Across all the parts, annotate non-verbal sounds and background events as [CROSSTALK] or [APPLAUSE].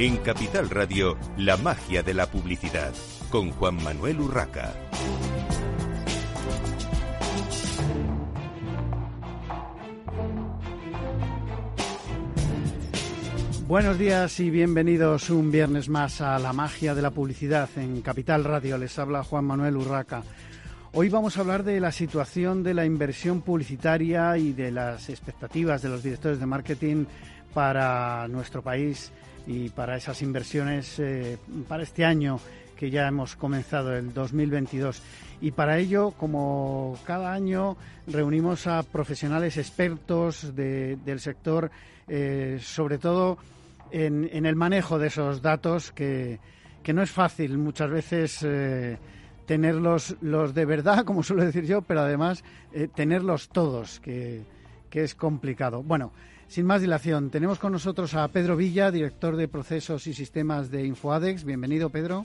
En Capital Radio, la magia de la publicidad, con Juan Manuel Urraca. Buenos días y bienvenidos un viernes más a la magia de la publicidad en Capital Radio. Les habla Juan Manuel Urraca. Hoy vamos a hablar de la situación de la inversión publicitaria y de las expectativas de los directores de marketing para nuestro país y para esas inversiones eh, para este año que ya hemos comenzado, el 2022. Y para ello, como cada año, reunimos a profesionales expertos del sector, eh, sobre todo en, el manejo de esos datos que, no es fácil muchas veces eh, tenerlos los de verdad, [LAUGHS] como suelo decir yo, pero además tenerlos todos, que, que, es complicado. Bueno, sin más dilación, tenemos con nosotros a Pedro Villa, director de procesos y sistemas de InfoAdex. Bienvenido, Pedro.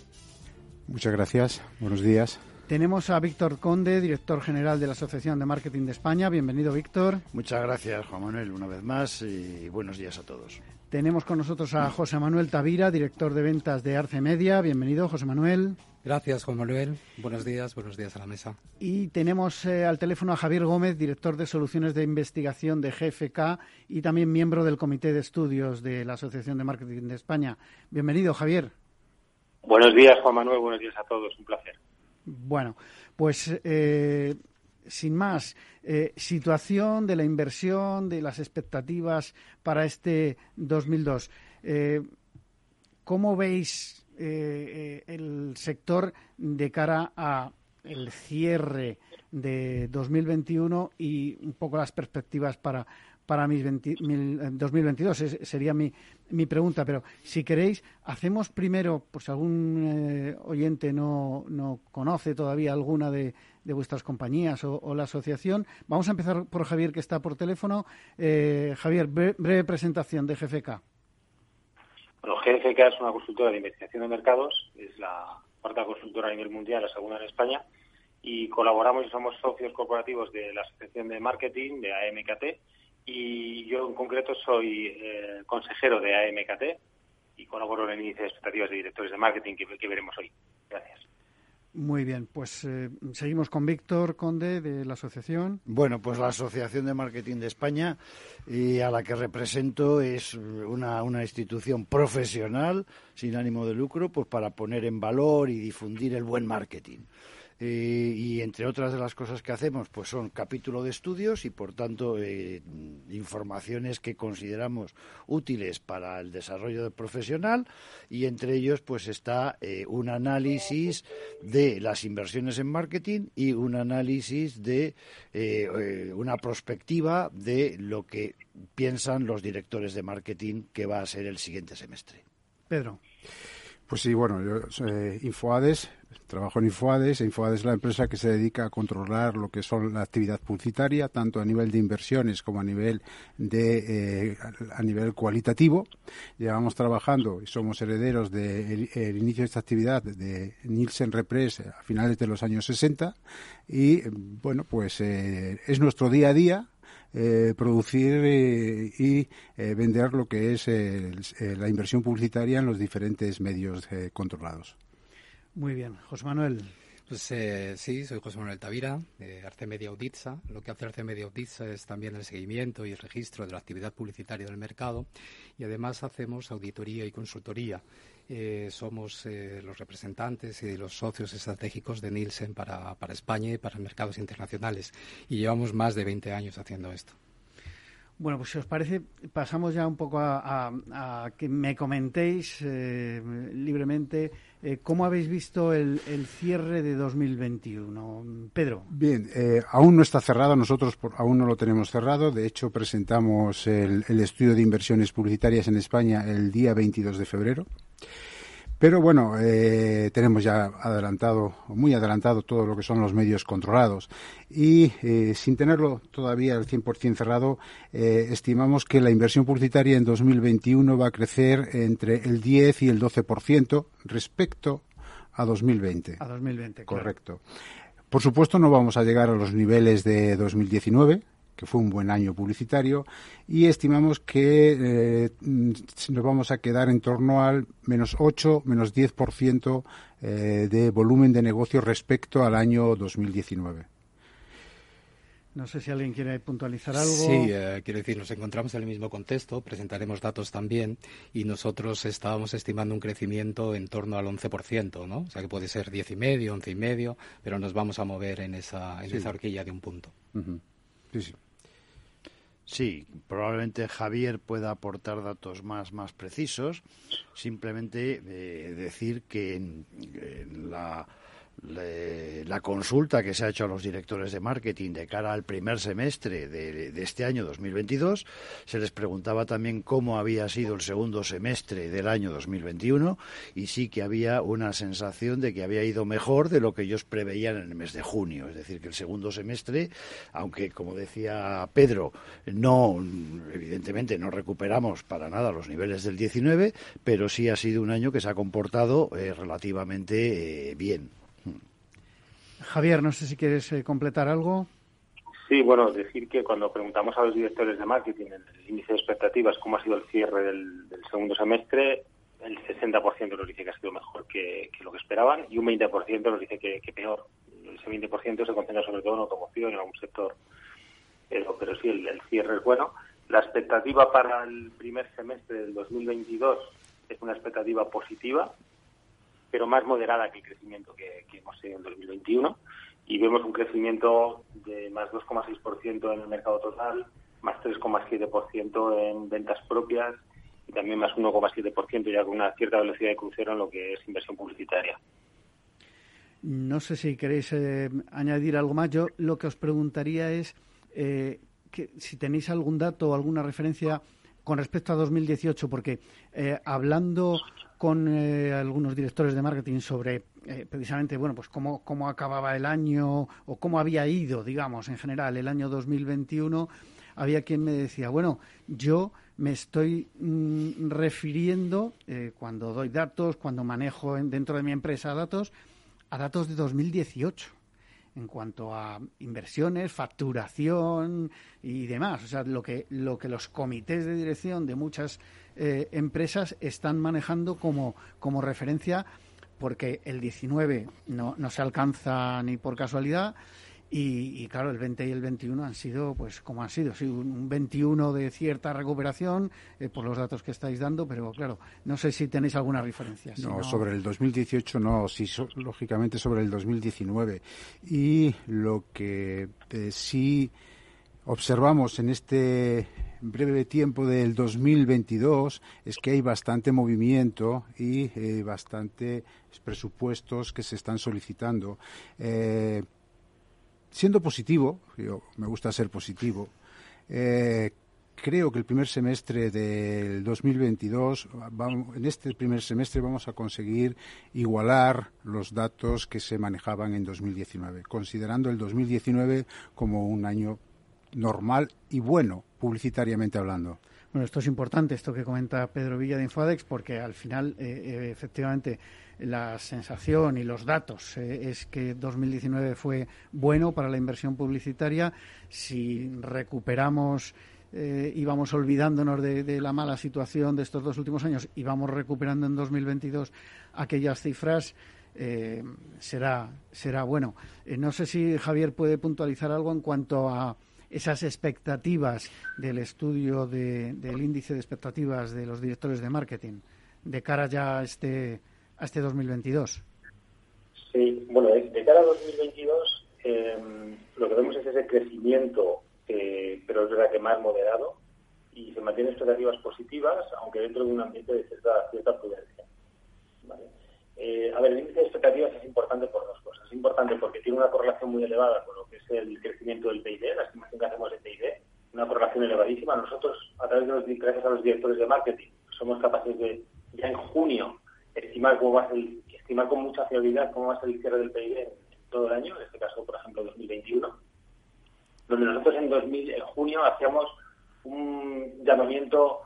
Muchas gracias. Buenos días. Tenemos a Víctor Conde, director general de la Asociación de Marketing de España. Bienvenido, Víctor. Muchas gracias, Juan Manuel, una vez más y buenos días a todos. Tenemos con nosotros a José Manuel Tavira, director de ventas de Arce Media. Bienvenido, José Manuel. Gracias, Juan Manuel. Buenos días, buenos días a la mesa. Y tenemos eh, al teléfono a Javier Gómez, director de soluciones de investigación de GFK y también miembro del Comité de Estudios de la Asociación de Marketing de España. Bienvenido, Javier. Buenos días, Juan Manuel. Buenos días a todos. Un placer. Bueno, pues eh, sin más, eh, situación de la inversión, de las expectativas para este 2002. Eh, ¿Cómo veis eh, el sector de cara a el cierre de 2021 y un poco las perspectivas para para mis 2022. sería mi, mi pregunta. Pero si queréis, hacemos primero, pues algún eh, oyente no, no conoce todavía alguna de, de vuestras compañías o, la asociación. Vamos a empezar por Javier, que está por teléfono. Eh, Javier, breve, presentación de GFK. Bueno, GFK es una consultora de investigación de mercados, es la cuarta consultora a nivel mundial, la segunda en España, y colaboramos y somos socios corporativos de la Asociación de Marketing, de AMKT, y yo en concreto soy eh, consejero de AMKT y colaboro en el índice de expectativas de directores de marketing que, veremos hoy. Gracias. Muy bien, pues eh, seguimos con Víctor Conde de la asociación. Bueno, pues la Asociación de Marketing de España y a la que represento es una, una institución profesional sin ánimo de lucro, pues para poner en valor y difundir el buen marketing. Eh, y entre otras de las cosas que hacemos, pues son capítulo de estudios y, por tanto, eh, informaciones que consideramos útiles para el desarrollo del profesional y entre ellos, pues está eh, un análisis de las inversiones en marketing y un análisis de una perspectiva de lo que piensan los directores de marketing que va a ser el siguiente semestre. Pedro. Pues sí, bueno, yo soy Infoades, trabajo en Infoades. Infoades es la empresa que se dedica a controlar lo que son la actividad publicitaria, tanto a nivel de inversiones como a nivel de eh, a nivel cualitativo. Llevamos trabajando y somos herederos del inicio de esta actividad de Nielsen Repress a finales de los años 60 y bueno, pues eh, es nuestro día a día eh, producir eh, y eh, vender lo que es la inversión publicitaria en los diferentes medios controlados. Muy bien. José Manuel. Pues sí, soy José Manuel Tavira, de Arce Media Auditza. Lo que hace Arce Media Auditza es también el seguimiento y el registro de la actividad publicitaria del mercado y además hacemos auditoría y consultoría eh, somos eh, los representantes y los socios estratégicos de Nielsen para, para España y para mercados internacionales. Y llevamos más de 20 años haciendo esto. Bueno, pues si os parece, pasamos ya un poco a, que me comentéis eh, libremente cómo habéis visto el, cierre de 2021. Pedro. Bien, aún no está cerrado, nosotros aún no lo tenemos cerrado. De hecho, presentamos el, el, estudio de inversiones publicitarias en España el día 22 de febrero. Pero bueno, eh, tenemos ya adelantado, muy adelantado todo lo que son los medios controlados y eh, sin tenerlo todavía al 100% cerrado, eh, estimamos que la inversión publicitaria en 2021 va a crecer entre el 10 y el 12% respecto a 2020. A 2020, Correcto. Por supuesto, no vamos a llegar a los niveles de 2019, que fue un buen año publicitario, y estimamos que eh, nos vamos a quedar en torno al menos 8, menos 10% eh, de volumen de negocio respecto al año 2019. No sé si alguien quiere puntualizar algo. Sí, eh, quiero decir, nos encontramos en el mismo contexto, presentaremos datos también y nosotros estábamos estimando un crecimiento en torno al 11%, ¿no? O sea que puede ser 10,5, 11,5, pero nos vamos a mover en esa, en esa horquilla de un punto. Sí, sí. Sí, probablemente Javier pueda aportar datos más, más precisos. Simplemente eh, decir que en la la consulta que se ha hecho a los directores de marketing de cara al primer semestre de, este año 2022. Se les preguntaba también cómo había sido el segundo semestre del año 2021 y sí que había una sensación de que había ido mejor de lo que ellos preveían en el mes de junio. Es decir, que el segundo semestre, aunque como decía Pedro, no, evidentemente no recuperamos para nada los niveles del 19, pero sí ha sido un año que se ha comportado eh, relativamente eh, bien. Javier, no sé si quieres eh, completar algo. Sí, bueno, decir que cuando preguntamos a los directores de marketing el índice de expectativas cómo ha sido el cierre del, segundo semestre, el 60% nos dice que ha sido mejor que, lo que esperaban y un 20% nos dice que, peor. Ese 20% se concentra sobre todo en automoción y en algún sector. Pero sí, el, cierre es bueno. La expectativa para el primer semestre del 2022 es una expectativa positiva, pero más moderada que el crecimiento que, hemos tenido en 2021. Y vemos un crecimiento de más 2,6% en el mercado total, más 3,7% en ventas propias y también más 1,7% ya con una cierta velocidad de crucero en lo que es inversión publicitaria. No sé si queréis eh, añadir algo más. Yo lo que os preguntaría es eh, que si tenéis algún dato o alguna referencia con respecto a 2018, porque eh, hablando con eh, algunos directores de marketing sobre eh, precisamente bueno pues cómo, cómo acababa el año o cómo había ido digamos en general el año 2021 había quien me decía bueno yo me estoy mm, refiriendo eh, cuando doy datos cuando manejo dentro de mi empresa datos a datos de 2018 en cuanto a inversiones, facturación y demás. O sea, lo que, lo que los comités de dirección de muchas eh, empresas están manejando como, como referencia porque el 19 no, no se alcanza ni por casualidad y, claro, el 20 y el 21 han sido, pues, como han sido, sí, un 21 de cierta recuperación eh, por los datos que estáis dando, pero claro, no sé si tenéis alguna referencia. no, sobre el 2018 no, sí, lógicamente sobre el 2019. Y lo que eh, sí observamos en este breve tiempo del 2022 es que hay bastante movimiento y eh, bastantes presupuestos que se están solicitando. Eh, siendo positivo, yo me gusta ser positivo, eh, creo que el primer semestre del 2022, en este primer semestre vamos a conseguir igualar los datos que se manejaban en 2019, considerando el 2019 como un año normal y bueno, publicitariamente hablando. Bueno, esto es importante, esto que comenta Pedro Villa de Infodex, porque al final, eh, eh, efectivamente, la sensación y los datos eh, es que 2019 fue bueno para la inversión publicitaria. Si recuperamos y vamos olvidándonos de, la mala situación de estos dos últimos años y vamos recuperando en 2022 aquellas cifras, será, será bueno. no sé si Javier puede puntualizar algo en cuanto a esas expectativas del estudio del índice de expectativas de los directores de marketing de cara ya a este, a este 2022? Sí, bueno, de cara a 2022 em, lo que vemos es ese crecimiento, eh, pero es verdad que más moderado, y se mantienen expectativas positivas, aunque dentro de un ambiente de cierta, cierta prudencia. Eh, a ver, el índice de expectativas es importante por dos cosas. Es importante porque tiene una correlación muy elevada con lo que es el crecimiento del PIB, la estimación que hacemos de PIB, una correlación elevadísima. Nosotros, a través de los, gracias a los directores de marketing, somos capaces de, ya en junio, estimar cómo va a estimar con mucha fiabilidad cómo va a ser el cierre del PIB en, todo el año, en este caso, por ejemplo, 2021, donde nosotros en, 2000, en junio hacíamos un llamamiento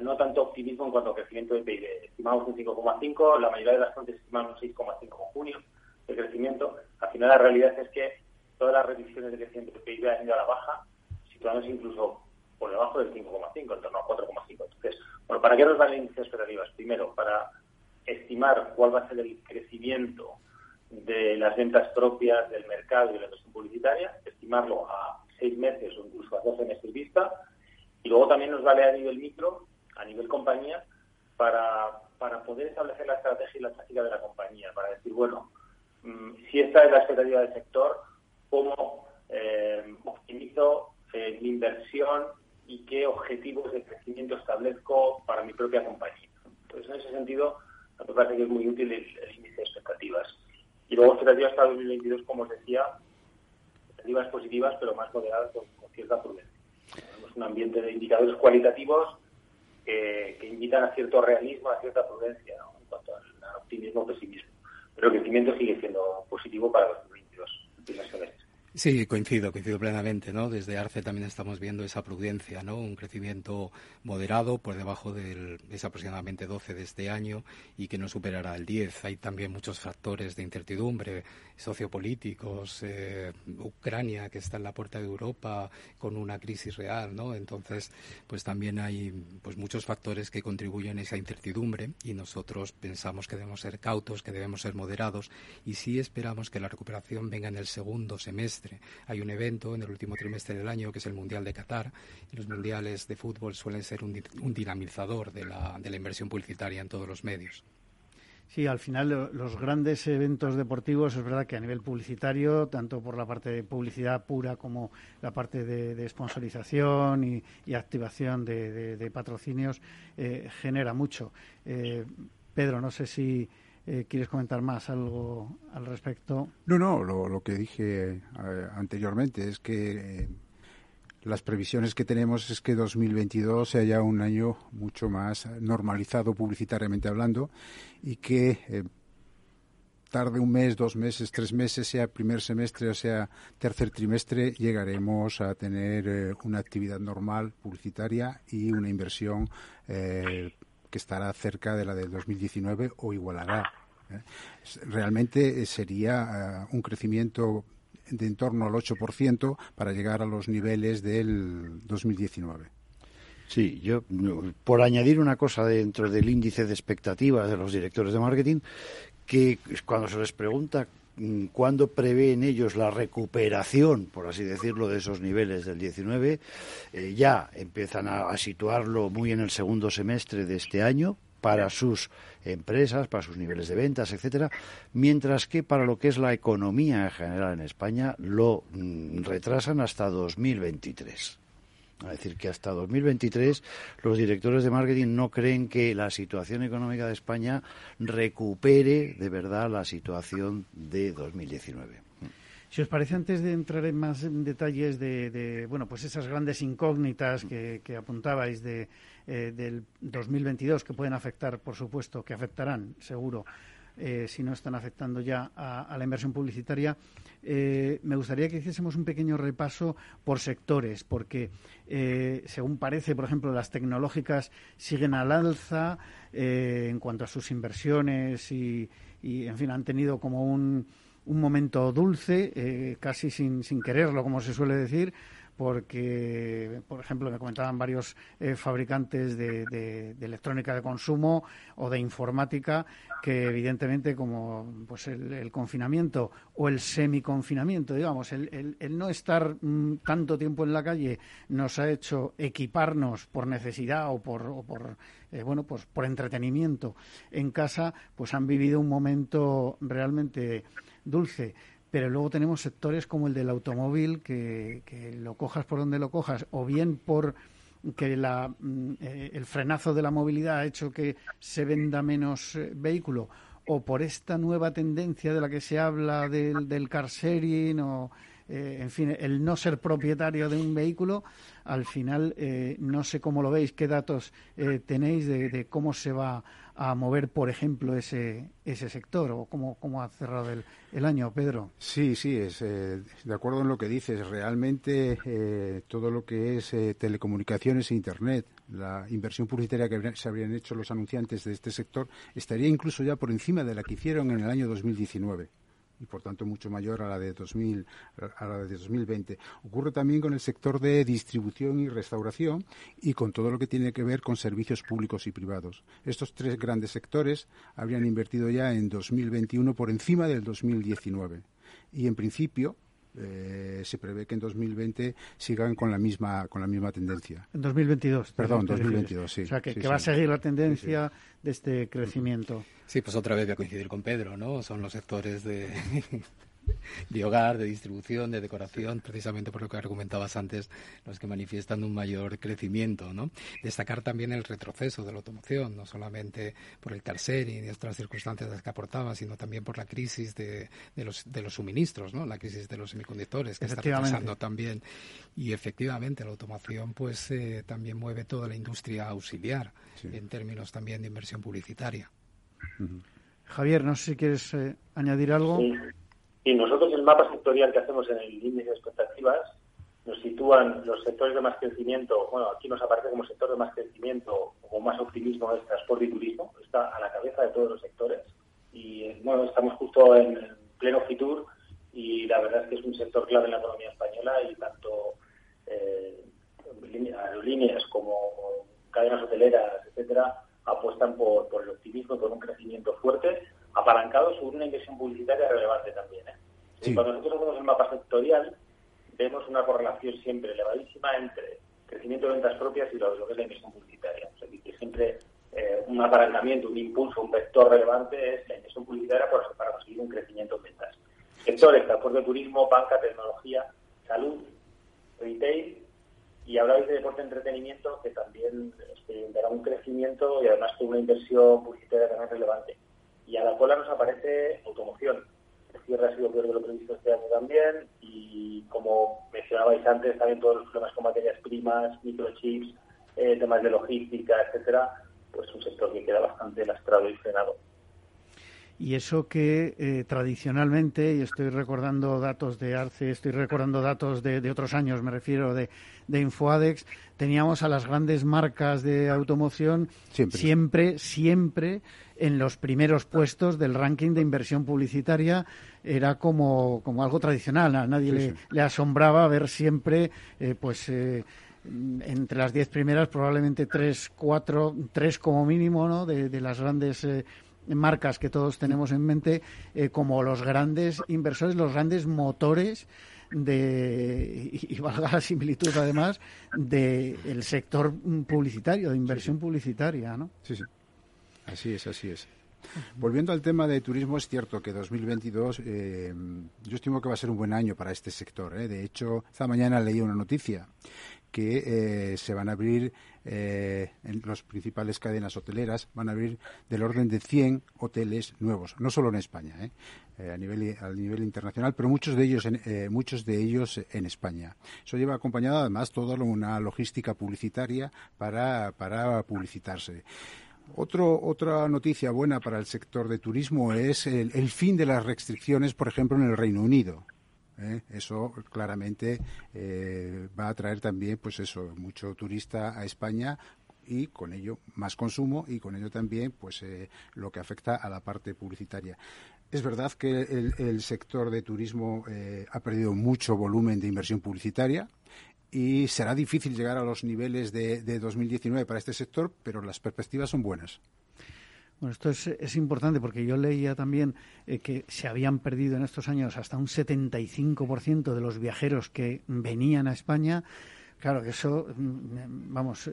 no tanto optimismo en cuanto a crecimiento de PIB. Estimamos un 5,5, la mayoría de las fuentes estiman un 6,5 en junio de crecimiento. Al final la realidad es que todas las revisiones de crecimiento de PIB han ido a la baja. Si situándose incluso por debajo del 5,5, en torno a 4,5. Entonces, bueno, ¿para qué nos dan el índice de expectativas? Primero, para estimar cuál va a ser el crecimiento de las ventas propias del mercado y de la inversión publicitaria, estimarlo a seis meses o incluso a 12 meses vista, y luego también nos vale a nivel micro, a nivel compañía, para, para poder establecer la estrategia y la táctica de la compañía, para decir, bueno, mm, si esta es la expectativa del sector, ¿cómo eh, optimizo eh, mi inversión y qué objetivos de crecimiento establezco para mi propia compañía? Entonces, en ese sentido, me parece que es muy útil el, índice de expectativas. Y luego expectativas para 2022, como os decía, expectativas positivas, pero más moderadas con, cierta prudencia. Un ambiente de indicadores cualitativos que, invitan a cierto realismo, a cierta prudencia en cuanto al, optimismo o pesimismo. Pero el crecimiento sigue siendo positivo para 2022, el primer semestre. Sí, coincido, coincido plenamente, ¿no? Desde Arce también estamos viendo esa prudencia, ¿no? Un crecimiento moderado por debajo del es aproximadamente 12 de este año y que no superará el 10. Hay también muchos factores de incertidumbre sociopolíticos, eh, Ucrania que está en la puerta de Europa con una crisis real, ¿no? Entonces, pues también hay pues muchos factores que contribuyen a esa incertidumbre y nosotros pensamos que debemos ser cautos, que debemos ser moderados y sí esperamos que la recuperación venga en el segundo semestre hay un evento en el último trimestre del año que es el Mundial de Qatar y los mundiales de fútbol suelen ser un, dinamizador de la, de inversión publicitaria en todos los medios. Sí, al final los grandes eventos deportivos es verdad que a nivel publicitario, tanto por la parte de publicidad pura como la parte de, sponsorización y, activación de, patrocinios, eh, genera mucho. Eh, Pedro, no sé si eh, ¿Quieres comentar más algo al respecto? No, no, lo, que dije eh, anteriormente es que eh, las previsiones que tenemos es que 2022 sea un año mucho más normalizado publicitariamente hablando y que tarde un mes, dos meses, tres meses, sea primer semestre o sea tercer trimestre, llegaremos a tener una actividad normal publicitaria y una inversión que estará cerca de la del 2019 o igualará. ¿eh? Realmente eh, sería eh, un crecimiento de en torno al 8% para llegar a los niveles del 2019. Sí, yo por añadir una cosa dentro del índice de expectativas de los directores de marketing, que cuando se les pregunta cuándo prevén ellos la recuperación, por así decirlo, de esos niveles del 19, eh, ya empiezan a, situarlo muy en el segundo semestre de este año para sus empresas, para sus niveles de ventas, etcétera, mientras que para lo que es la economía en general en España lo mm, retrasan hasta 2023. Es decir, que hasta 2023 los directores de marketing no creen que la situación económica de España recupere de verdad la situación de 2019. Si os parece, antes de entrar en más detalles de, bueno, pues esas grandes incógnitas que, apuntabais de, eh, del 2022 que pueden afectar, por supuesto, que afectarán, seguro, eh, si no están afectando ya a, la inversión publicitaria. Eh, me gustaría que hiciésemos un pequeño repaso por sectores, porque eh, según parece, por ejemplo, las tecnológicas siguen al alza en cuanto a sus inversiones y, en fin, han tenido como un, momento dulce, casi sin, sin quererlo, como se suele decir, porque, por ejemplo, me comentaban varios eh, fabricantes de, electrónica de consumo o de informática que, evidentemente, como pues el, confinamiento o el semiconfinamiento, digamos, el, no estar mm, tanto tiempo en la calle nos ha hecho equiparnos por necesidad o por, por eh, bueno, pues por entretenimiento en casa, pues han vivido un momento realmente dulce pero luego tenemos sectores como el del automóvil, que, lo cojas por donde lo cojas, o bien por que mm, eh, el frenazo de la movilidad ha hecho que se venda menos eh, vehículo, o por esta nueva tendencia de la que se habla del, del car sharing, o eh, en fin, el no ser propietario de un vehículo, al final no sé cómo lo veis, qué datos tenéis de, de, cómo se va a mover, por ejemplo, ese, ese sector o cómo, cómo ha cerrado el, el, año, Pedro. Sí, sí, es, eh, de acuerdo en lo que dices. Realmente eh, todo lo que es eh, telecomunicaciones e Internet, la inversión publicitaria que se habrían hecho los anunciantes de este sector estaría incluso ya por encima de la que hicieron en el año 2019. Y por tanto mucho mayor a la de 2000 a la de 2020. Ocurre también con el sector de distribución y restauración y con todo lo que tiene que ver con servicios públicos y privados. Estos tres grandes sectores habrían invertido ya en 2021 por encima del 2019 y en principio eh, se prevé que en 2020 sigan con la misma con la misma tendencia. En 2022. Perdón, 2022, sí. O sea, que, va a seguir la tendencia de este crecimiento. Sí, pues otra vez voy a coincidir con Pedro, ¿no? Son los sectores de [LAUGHS] de hogar, de distribución, de decoración, precisamente por lo que argumentabas antes, los que manifiestan un mayor crecimiento. ¿no? Destacar también el retroceso de la automoción, no solamente por el tercer y otras circunstancias que aportaba, sino también por la crisis de, de, los, de los suministros, ¿no? la crisis de los semiconductores, que está retrasando también. Y efectivamente la automoción pues eh, también mueve toda la industria auxiliar en términos también de inversión publicitaria. Javier, no sé si quieres eh, añadir algo. Y nosotros el mapa sectorial que hacemos en el índice de expectativas nos sitúan los sectores de más crecimiento, bueno, aquí nos aparece como sector de más crecimiento o más optimismo es transporte y turismo, está a la cabeza de todos los sectores. Y bueno, estamos justo en, pleno Fitur y la verdad es que es un sector clave en la economía española y tanto eh, aerolíneas como cadenas hoteleras, etcétera, apuestan por, por el optimismo, por un crecimiento fuerte apalancado sobre una inversión publicitaria relevante también. ¿eh? Cuando nosotros hacemos el mapa sectorial, vemos una correlación siempre elevadísima entre crecimiento de ventas propias y lo, que es la inversión publicitaria. O sea, que siempre eh, un apalancamiento, un impulso, un vector relevante es la inversión publicitaria para, para conseguir un crecimiento en ventas. Sectores, transporte, turismo, banca, tecnología, salud, retail y hablabais de deporte entretenimiento que también experimentará un crecimiento y además con una inversión publicitaria también relevante y a la cola nos aparece automoción. El cierre ha sido peor de lo previsto este año también y como mencionabais antes, también todos los problemas con materias primas, microchips, eh, temas de logística, etcétera, pues un sector que queda bastante lastrado y frenado. Y eso que eh, tradicionalmente, y estoy recordando datos de Arce, estoy recordando datos de, otros años, me refiero de, de, Infoadex, teníamos a las grandes marcas de automoción siempre, siempre, en los primeros puestos del ranking de inversión publicitaria. Era como, como algo tradicional, a nadie le, asombraba ver siempre, eh, pues. Eh, entre las diez primeras, probablemente tres, cuatro, tres como mínimo, ¿no? De, de las grandes marcas que todos tenemos en mente eh, como los grandes inversores, los grandes motores de, y, valga la similitud además, del sector publicitario, de inversión publicitaria, ¿no? Sí, sí. Así es, así es. Volviendo al tema de turismo, es cierto que 2022 eh, yo estimo que va a ser un buen año para este sector. ¿eh? De hecho, esta mañana leí una noticia que eh, se van a abrir eh, en las principales cadenas hoteleras, van a abrir del orden de 100 hoteles nuevos, no solo en España, eh, a, nivel, a nivel internacional, pero muchos de ellos en, muchos de ellos en España. Eso lleva acompañado además toda una logística publicitaria para, para publicitarse. Otra noticia buena para el sector de turismo es el fin de las restricciones, por ejemplo, en el Reino Unido. ¿Eh? Eso claramente eh, va a traer también, pues eso, mucho turista a España y con ello más consumo y con ello también, pues eh, lo que afecta a la parte publicitaria. Es verdad que el, sector de turismo ha perdido mucho volumen de inversión publicitaria y será difícil llegar a los niveles de, de 2019 para este sector, pero las perspectivas son buenas. Bueno, esto es, importante porque yo leía también eh, que se habían perdido en estos años hasta un 75% de los viajeros que venían a España. Claro, eso, mm, vamos,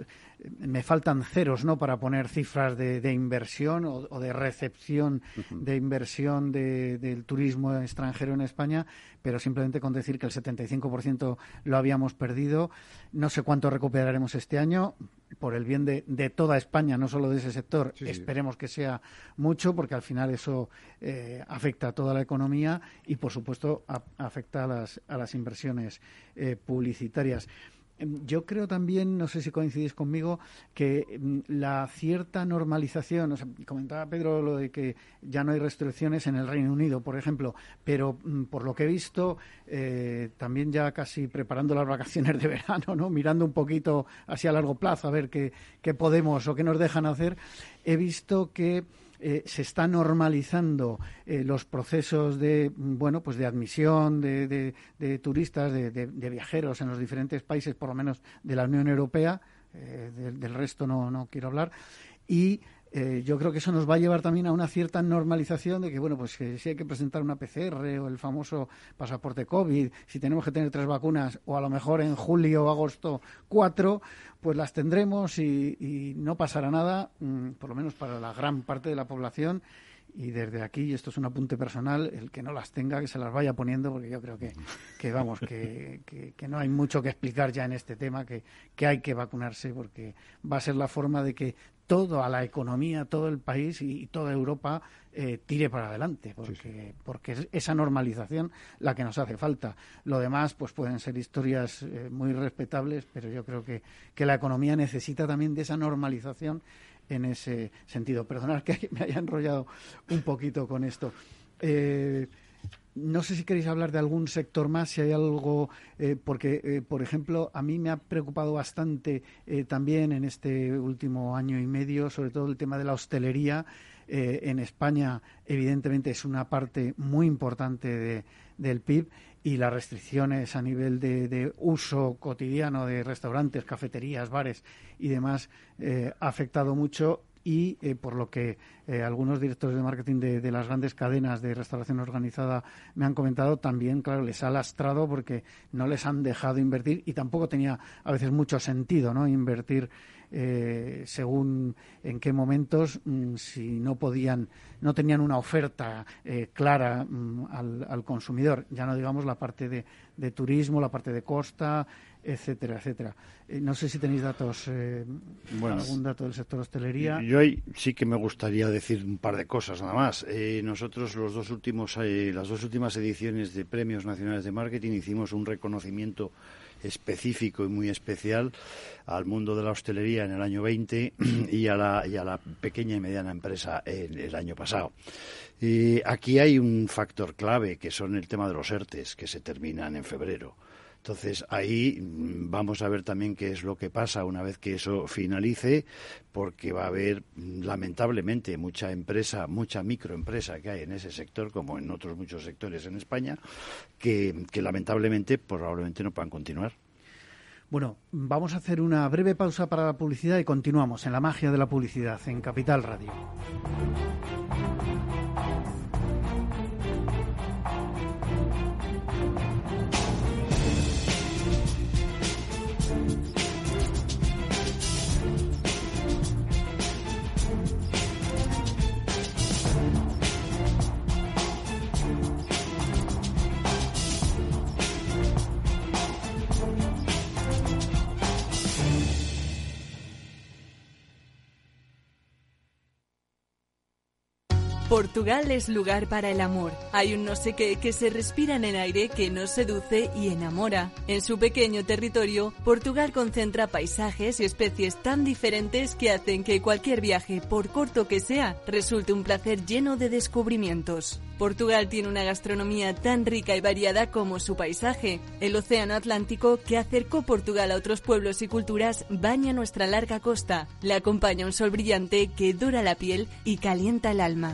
me faltan ceros, ¿no? Para poner cifras de, inversión o, de recepción de inversión del turismo extranjero en España, pero simplemente con decir que el 75% lo habíamos perdido. No sé cuánto recuperaremos este año por el bien de, toda España, no solo de ese sector. Esperemos que sea mucho, porque al final eso eh, afecta a toda la economía y, por supuesto, afecta a las, a las inversiones eh, publicitarias. Em, yo creo también, no sé si coincidís conmigo, que em, la cierta normalización, o sea, comentaba Pedro lo de que ya no hay restricciones en el Reino Unido, por ejemplo, pero mm, por lo que he visto, eh, también ya casi preparando las vacaciones de verano, ¿no? mirando un poquito hacia largo plazo a ver qué, qué podemos o qué nos dejan hacer, he visto que eh, se está normalizando eh, los procesos de bueno pues de admisión de, turistas de, viajeros en los diferentes países por lo menos de la Unión Europea del, resto no, no quiero hablar y eh, yo creo que eso nos va a llevar también a una cierta normalización de que, bueno, pues si hay que presentar una PCR o el famoso pasaporte COVID, si tenemos que tener tres vacunas o a lo mejor en julio o agosto cuatro, pues las tendremos y, no pasará nada, mm, por lo menos para la gran parte de la población. Y desde aquí, y esto es un apunte personal, el que no las tenga, que se las vaya poniendo, porque yo creo que, que vamos, que, que, no hay mucho que explicar ya en este tema, que, que hay que vacunarse, porque va a ser la forma de que todo a la economía, todo el país y, toda Europa eh, tire para adelante, porque, porque es esa normalización la que nos hace falta. Lo demás, pues pueden ser historias eh, muy respetables, pero yo creo que, que la economía necesita también de esa normalización en ese sentido. Perdonad que [LAUGHS] me haya enrollado un poquito con esto. Eh, no sé si queréis hablar de algún sector más, si hay algo, eh, porque, eh, por ejemplo, a mí me ha preocupado bastante eh, también en este último año y medio, sobre todo el tema de la hostelería. en España, evidentemente, es una parte muy importante del PIB y las restricciones a nivel de, uso cotidiano de restaurantes, cafeterías, bares y demás ha afectado mucho y eh, por lo que eh, algunos directores de marketing de, las grandes cadenas de restauración organizada me han comentado, también, claro, les ha lastrado porque no les han dejado invertir y tampoco tenía a veces mucho sentido no invertir eh, según en qué momentos, mm, si no podían, no tenían una oferta clara mm, al, al, consumidor. Ya no digamos la parte de turismo, la parte de costa, etcétera, etcétera. Eh, no sé si tenéis datos, eh, algún dato del sector hostelería. Yo sí que me gustaría decir un par de cosas nada más. Eh, nosotros los dos últimos, las dos últimas ediciones de Premios Nacionales de Marketing hicimos un reconocimiento específico y muy especial al mundo de la hostelería en el año 20 [CLEARS THROAT] y a la, y a la pequeña y mediana empresa en el año pasado. aquí hay un factor clave que son el tema de los ERTES que se terminan en febrero. Entonces ahí mm, vamos a ver también qué es lo que pasa una vez que eso finalice, porque va a haber mm, lamentablemente mucha empresa, mucha microempresa que hay en ese sector, como en otros muchos sectores en España, que, que lamentablemente probablemente no puedan continuar. Bueno, vamos a hacer una breve pausa para la publicidad y continuamos en la magia de la publicidad en Capital Radio. Portugal es lugar para el amor. Hay un no sé qué que se respira en el aire que nos seduce y enamora. En su pequeño territorio, Portugal concentra paisajes y especies tan diferentes que hacen que cualquier viaje, por corto que sea, resulte un placer lleno de descubrimientos. Portugal tiene una gastronomía tan rica y variada como su paisaje. El Océano Atlántico, que acercó Portugal a otros pueblos y culturas, baña nuestra larga costa. Le acompaña un sol brillante que dora la piel y calienta el alma.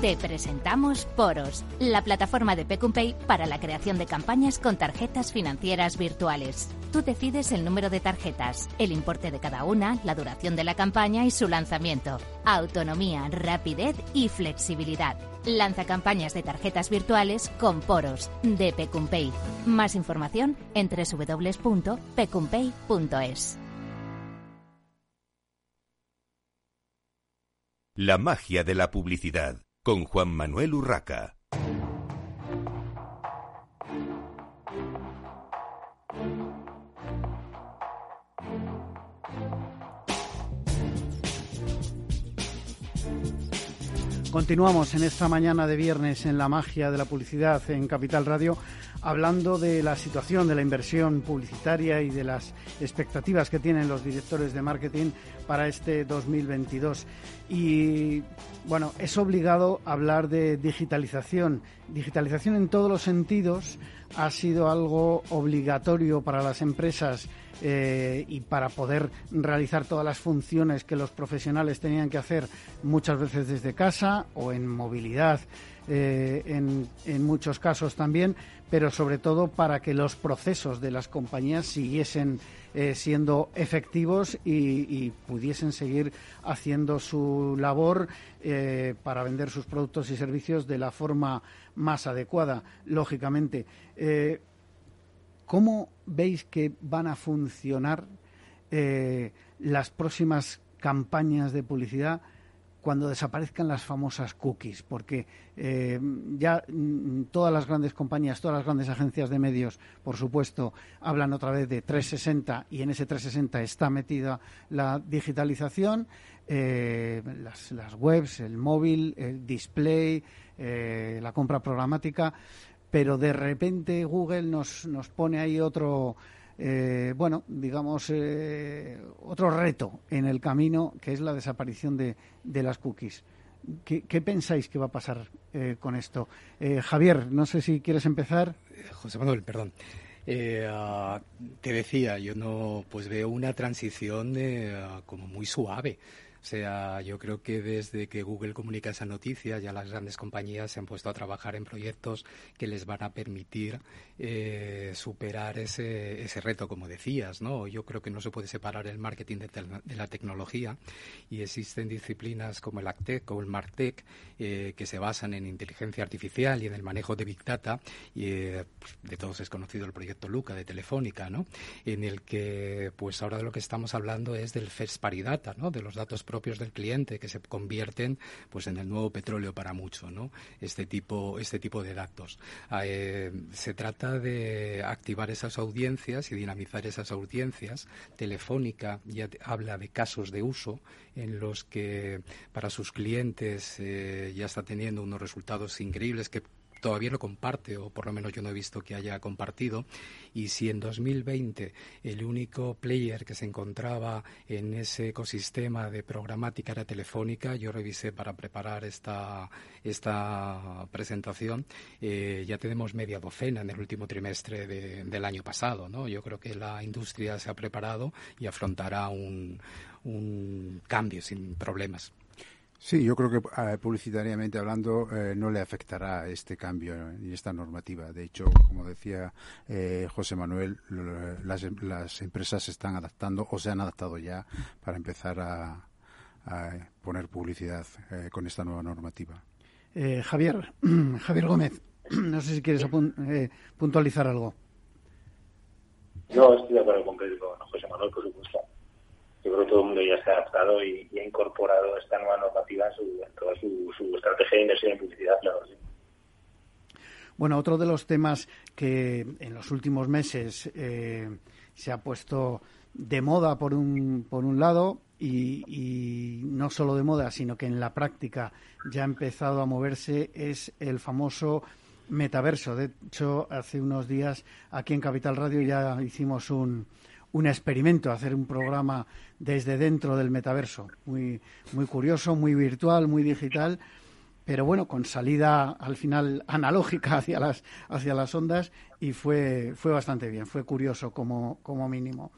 Te presentamos Poros, la plataforma de Pecumpay para la creación de campañas con tarjetas financieras virtuales. Tú decides el número de tarjetas, el importe de cada una, la duración de la campaña y su lanzamiento. Autonomía, rapidez y flexibilidad. Lanza campañas de tarjetas virtuales con Poros de Pecumpay. Más información en www.pecumpay.es. La magia de la publicidad con Juan Manuel Urraca. Continuamos en esta mañana de viernes en la magia de la publicidad en Capital Radio, hablando de la situación de la inversión publicitaria y de las expectativas que tienen los directores de marketing para este 2022. Y bueno, es obligado hablar de digitalización. Digitalización en todos los sentidos ha sido algo obligatorio para las empresas eh, y para poder realizar todas las funciones que los profesionales tenían que hacer muchas veces desde casa o en movilidad eh, en, muchos casos también, pero sobre todo para que los procesos de las compañías siguiesen eh, siendo efectivos y, pudiesen seguir haciendo su labor para vender sus productos y servicios de la forma más adecuada, lógicamente. ¿Cómo veis que van a funcionar eh, las próximas campañas de publicidad cuando desaparezcan las famosas cookies? Porque eh, ya mm, todas las grandes compañías, todas las grandes agencias de medios, por supuesto, hablan otra vez de 360 y en ese 360 está metida la digitalización, eh, las, webs, el móvil, el display, la compra programática pero de repente Google nos, nos pone ahí otro, eh, bueno, digamos, eh, otro reto en el camino, que es la desaparición de, de las cookies. ¿Qué, pensáis que va a pasar eh, con esto? Javier, no sé si quieres empezar. José Manuel, perdón. Ah, te decía, yo no, pues veo una transición como muy suave. Sea, yo creo que desde que Google comunica esa noticia, ya las grandes compañías se han puesto a trabajar en proyectos que les van a permitir eh, superar ese, ese reto, como decías, ¿no? Yo creo que no se puede separar el marketing de, la tecnología y existen disciplinas como el ACTEC o el MarTech eh, que se basan en inteligencia artificial y en el manejo de Big Data y eh, de todos es conocido el proyecto Luca de Telefónica, ¿no? En el que, pues ahora de lo que estamos hablando es del first party data, ¿no? De los datos propios del cliente que se convierten pues en el nuevo petróleo para mucho, ¿no? Este tipo, este tipo de datos. Ah, eh, se trata de activar esas audiencias y dinamizar esas audiencias. Telefónica ya habla de casos de uso en los que para sus clientes eh, ya está teniendo unos resultados increíbles que todavía no comparte, o por lo menos yo no he visto que haya compartido. Y si en 2020 el único player que se encontraba en ese ecosistema de programática era Telefónica, yo revisé para preparar esta, esta presentación, eh, ya tenemos media docena en el último trimestre del año pasado. ¿no? Yo creo que la industria se ha preparado y afrontará un, un cambio sin problemas. Sí, yo creo que eh, publicitariamente hablando eh, no le afectará este cambio y esta normativa. De hecho, como decía eh, José Manuel, las, las, empresas se están adaptando o se han adaptado ya para empezar a, poner publicidad con esta nueva normativa. Javier, [CLEARS THROAT] Javier Gómez, [CLEARS THROAT] no sé si quieres puntualizar algo. No, estoy de acuerdo con José Manuel, por supuesto yo creo que todo el mundo ya se ha adaptado y, ha incorporado esta nueva normativa en, su, toda su, estrategia de inversión en publicidad, claro. Bueno, otro de los temas que en los últimos meses eh, se ha puesto de moda por un, por un lado y, no solo de moda, sino que en la práctica ya ha empezado a moverse es el famoso metaverso. De hecho, hace unos días aquí en Capital Radio ya hicimos un, un experimento, hacer un programa desde dentro del metaverso. Muy, muy curioso, muy virtual, muy digital, pero bueno, con salida al final analógica [LAUGHS] hacia las, hacia las ondas y fue, fue bastante bien, fue curioso como, como mínimo.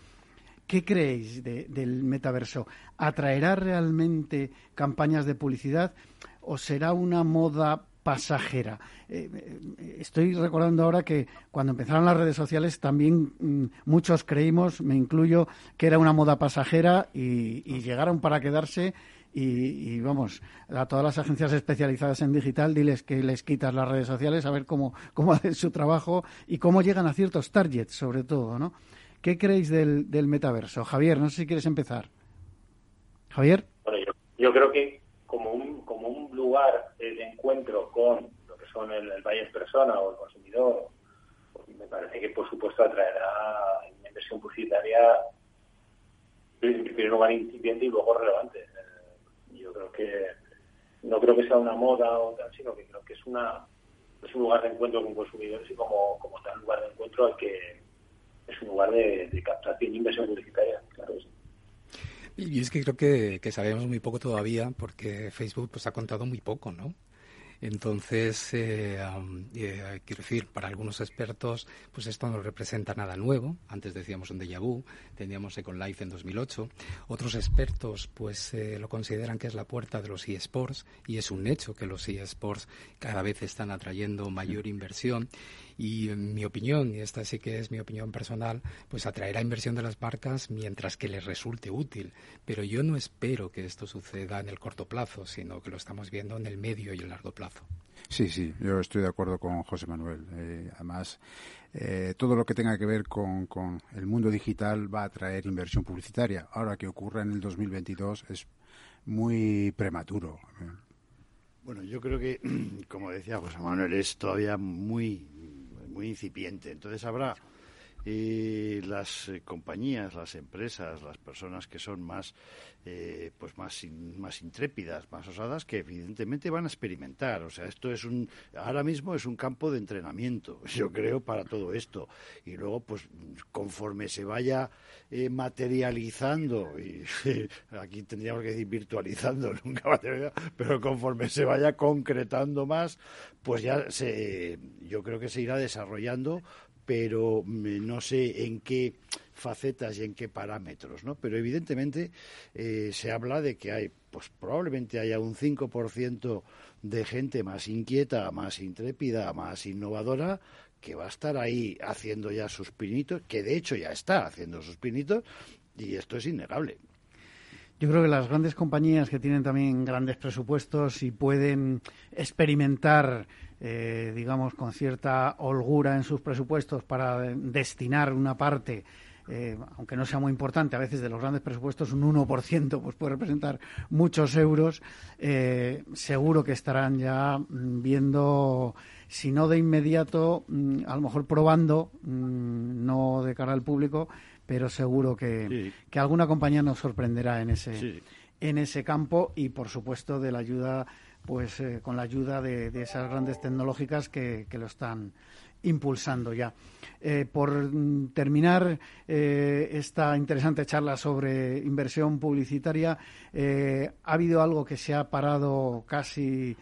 ¿Qué creéis del metaverso? ¿Atraerá realmente campañas de publicidad o será una moda pasajera. Eh, eh, estoy recordando ahora que cuando empezaron las redes sociales también mm, muchos creímos, me incluyo, que era una moda pasajera y, llegaron para quedarse. Y, vamos, a todas las agencias especializadas en digital, diles que les quitas las redes sociales, a ver cómo, cómo [LAUGHS] hacen su trabajo y cómo llegan a ciertos targets, sobre todo, ¿no? ¿Qué creéis del, del metaverso? Javier, no sé si quieres empezar. Javier. Bueno, yo, creo que como un lugar de encuentro con lo que son el, el persona o el consumidor, pues me parece que por supuesto atraerá una inversión publicitaria en primer lugar incipiente y luego relevante. Eh, yo creo que no creo que sea una moda o tal, sino que creo que es una es un lugar de encuentro con consumidores y como, como tal lugar de encuentro al que es un lugar de, de captación e inversión publicitaria, claro. Sí. Y es que creo que, que, sabemos muy poco todavía porque Facebook pues ha contado muy poco, ¿no? Entonces, eh, eh, quiero decir, para algunos expertos, pues esto no representa nada nuevo. Antes decíamos un déjà vu, teníamos Second Life en 2008. Otros expertos, pues eh, lo consideran que es la puerta de los eSports y es un hecho que los eSports cada vez están atrayendo mayor inversión y en mi opinión, y esta sí que es mi opinión personal, pues atraerá inversión de las marcas mientras que les resulte útil. Pero yo no espero que esto suceda en el corto plazo, sino que lo estamos viendo en el medio y el largo plazo. Sí, sí, yo estoy de acuerdo con José Manuel. Eh, además, eh, todo lo que tenga que ver con, con, el mundo digital va a atraer inversión publicitaria. Ahora que ocurra en el 2022 es muy prematuro. Bueno, yo creo que, [CLEARS THROAT] como decía José Manuel, es todavía muy muy incipiente. Entonces habrá eh, las eh, compañías, las empresas, las personas que son más, eh, pues más, más intrépidas, más osadas, que evidentemente van a experimentar. O sea, esto es un, ahora mismo es un campo de entrenamiento, [LAUGHS] yo creo, para todo esto. Y luego, pues, conforme se vaya materializando, y [LAUGHS] aquí tendríamos que decir virtualizando, [LAUGHS] nunca materializando, pero conforme se vaya concretando más, pues ya se, yo creo que se irá desarrollando pero mm, no sé en qué facetas y en qué parámetros, ¿no? Pero evidentemente eh, se habla de que hay, pues probablemente haya un 5% de gente más inquieta, más intrépida, más innovadora, que va a estar ahí haciendo ya sus pinitos, que de hecho ya está haciendo sus pinitos, y esto es innegable. Yo creo que las grandes compañías que tienen también grandes presupuestos y pueden experimentar, eh, digamos, con cierta holgura en sus presupuestos para destinar una parte eh, aunque no sea muy importante, a veces de los grandes presupuestos un 1% pues puede representar muchos euros, eh, seguro que estarán ya mm, viendo, si no de inmediato, mm, a lo mejor probando, mm, no de cara al público, pero seguro que, alguna compañía nos sorprenderá en ese, en ese campo y, por supuesto, de la ayuda, pues eh, con la ayuda de, esas grandes tecnológicas que, lo están impulsando ya. Eh, por terminar eh, esta interesante charla sobre inversión publicitaria, ha habido algo que se ha parado casi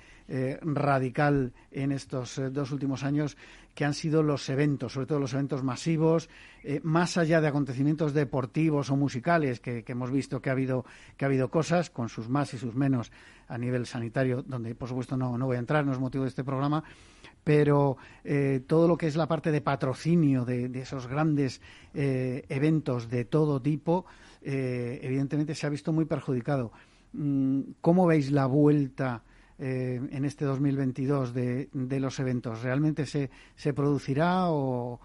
radical en estos dos últimos años que han sido los eventos, sobre todo los eventos masivos, eh, más allá de acontecimientos deportivos o musicales, que, hemos visto que ha habido que ha habido cosas con sus más y sus menos a nivel sanitario, donde por supuesto no, no voy a entrar, no es motivo de este programa, pero eh, todo lo que es la parte de patrocinio de, esos grandes eh, eventos de todo tipo, evidentemente se ha visto muy perjudicado. Mm, ¿Cómo veis la vuelta? Eh, en este 2022 de, de los eventos? ¿Realmente se, se producirá o,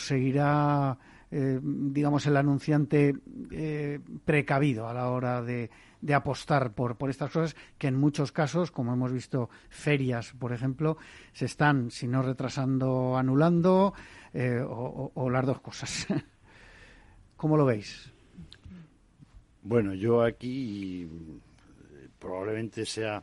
seguirá, eh, digamos, el anunciante eh, precavido a la hora de, de apostar por, por estas cosas que en muchos casos, como hemos visto ferias, por ejemplo, se están, si no retrasando, anulando o, o, las dos cosas. [LAUGHS] ¿Cómo lo veis? Bueno, yo aquí probablemente sea